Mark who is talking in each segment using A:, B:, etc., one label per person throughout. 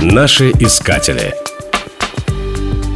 A: Наши искатели.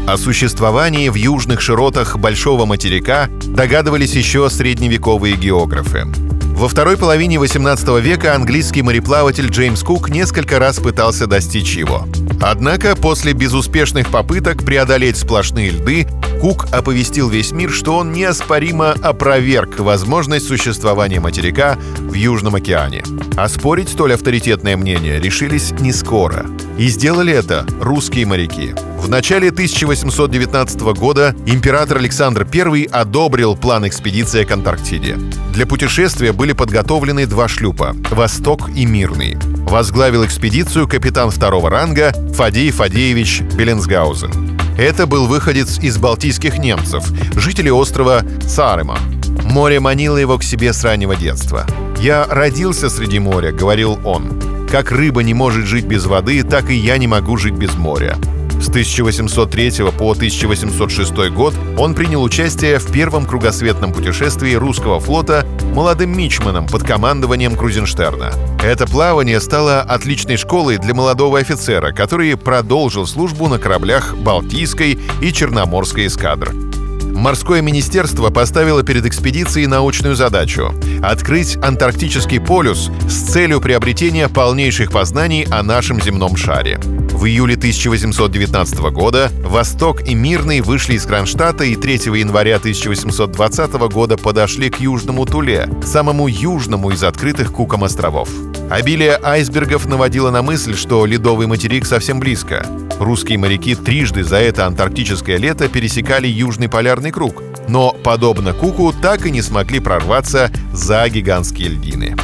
B: О существовании в южных широтах Большого материка догадывались еще средневековые географы. Во второй половине 18 века английский мореплаватель Джеймс Кук несколько раз пытался достичь его. Однако после безуспешных попыток преодолеть сплошные льды, Кук оповестил весь мир, что он неоспоримо опроверг возможность существования материка в Южном океане. Оспорить столь авторитетное мнение решились не скоро. И сделали это русские моряки. В начале 1819 года император Александр I одобрил план экспедиции к Антарктиде. Для путешествия были подготовлены два шлюпа — «Восток» и «Мирный». Возглавил экспедицию капитан второго ранга Фадей Фадеевич Беленсгаузен. Это был выходец из балтийских немцев, жители острова Царема. Море манило его к себе с раннего детства. «Я родился среди моря», — говорил он. «Как рыба не может жить без воды, так и я не могу жить без моря». С 1803 по 1806 год он принял участие в первом кругосветном путешествии русского флота молодым мичманом под командованием Крузенштерна. Это плавание стало отличной школой для молодого офицера, который продолжил службу на кораблях Балтийской и Черноморской эскадр. Морское министерство поставило перед экспедицией научную задачу — открыть Антарктический полюс с целью приобретения полнейших познаний о нашем земном шаре. В июле 1819 года «Восток» и «Мирный» вышли из Кронштадта и 3 января 1820 года подошли к Южному Туле, самому южному из открытых Куком островов. Обилие айсбергов наводило на мысль, что ледовый материк совсем близко. Русские моряки трижды за это антарктическое лето пересекали Южный полярный круг, но, подобно Куку, так и не смогли прорваться за гигантские льдины.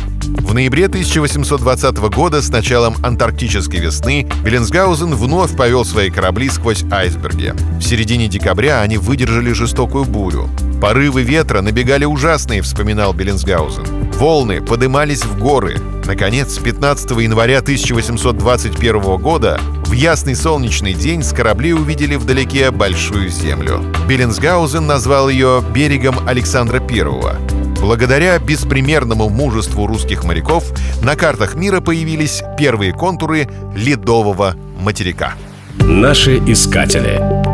B: В ноябре 1820 года с началом антарктической весны Беленсгаузен вновь повел свои корабли сквозь айсберги. В середине декабря они выдержали жестокую бурю. «Порывы ветра набегали ужасные», — вспоминал Беленсгаузен. «Волны подымались в горы. Наконец, 15 января 1821 года в ясный солнечный день с кораблей увидели вдалеке Большую Землю. Беленсгаузен назвал ее «берегом Александра I». Благодаря беспримерному мужеству русских моряков на картах мира появились первые контуры ледового материка.
A: Наши искатели.